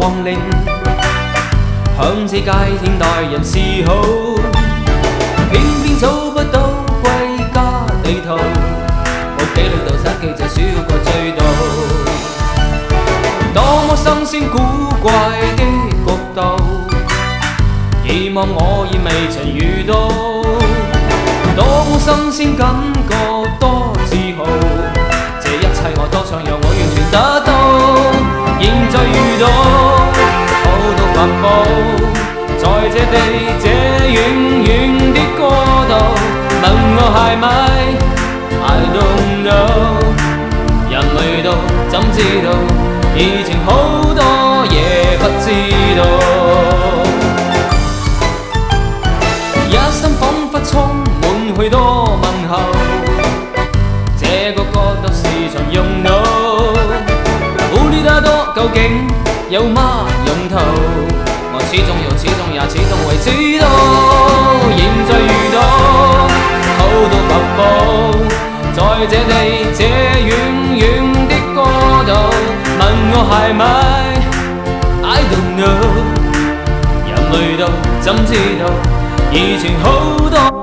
光領，向世界聽大人示好，偏偏找不到歸家地圖，屋企裏度手機就少過追悼，多麼新鮮古怪的角度，以往我已未曾遇到，多麼新鮮感覺。在這地這遠遠的歌道問我係咪？I don't know。人类到怎知道以前好多嘢不知道。一生彷彿充滿許多問候，這個角度是常用糊里托多究竟有乜用途？始终有，始终也，始终会知道。现在遇到好多瀑布，在这地这远远的国度，问我系咪？I don't know。人累到，怎知道以前好多。